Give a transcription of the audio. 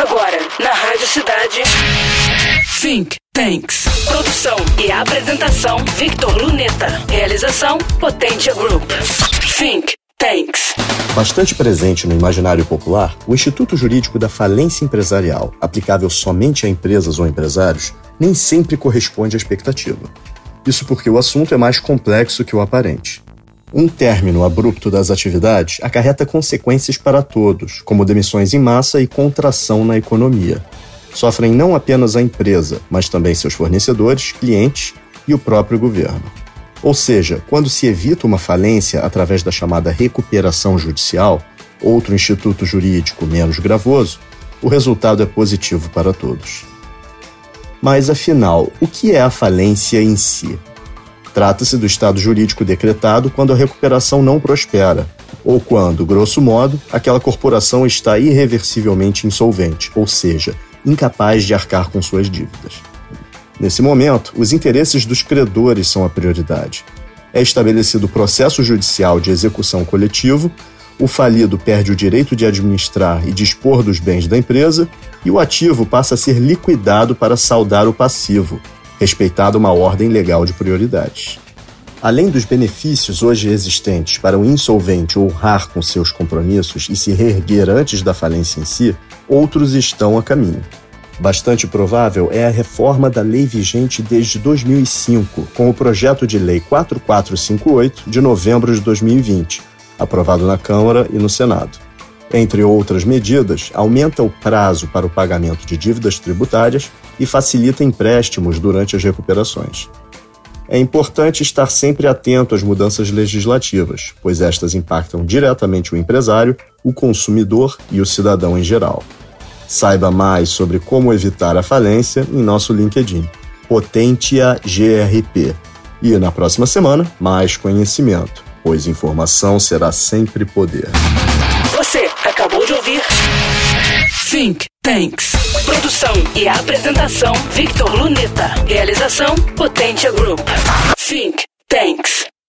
Agora, na Rádio Cidade. Think Tanks. Produção e apresentação: Victor Luneta. Realização: Potência Group. Think Tanks. Bastante presente no imaginário popular, o Instituto Jurídico da Falência Empresarial, aplicável somente a empresas ou empresários, nem sempre corresponde à expectativa. Isso porque o assunto é mais complexo que o aparente. Um término abrupto das atividades acarreta consequências para todos, como demissões em massa e contração na economia. Sofrem não apenas a empresa, mas também seus fornecedores, clientes e o próprio governo. Ou seja, quando se evita uma falência através da chamada recuperação judicial, outro instituto jurídico menos gravoso, o resultado é positivo para todos. Mas afinal, o que é a falência em si? Trata-se do estado jurídico decretado quando a recuperação não prospera, ou quando, grosso modo, aquela corporação está irreversivelmente insolvente, ou seja, incapaz de arcar com suas dívidas. Nesse momento, os interesses dos credores são a prioridade. É estabelecido o processo judicial de execução coletivo, o falido perde o direito de administrar e dispor dos bens da empresa e o ativo passa a ser liquidado para saldar o passivo, respeitada uma ordem legal de prioridades. Além dos benefícios hoje existentes para o insolvente honrar com seus compromissos e se reerguer antes da falência em si, outros estão a caminho. Bastante provável é a reforma da lei vigente desde 2005, com o projeto de lei 4458 de novembro de 2020, aprovado na Câmara e no Senado. Entre outras medidas, aumenta o prazo para o pagamento de dívidas tributárias e facilita empréstimos durante as recuperações. É importante estar sempre atento às mudanças legislativas, pois estas impactam diretamente o empresário, o consumidor e o cidadão em geral. Saiba mais sobre como evitar a falência em nosso LinkedIn, Potentia GRP. E na próxima semana, mais conhecimento, pois informação será sempre poder. De ouvir Think Tanks. Produção e apresentação Victor Luneta. Realização Potência Group. Think Tanks.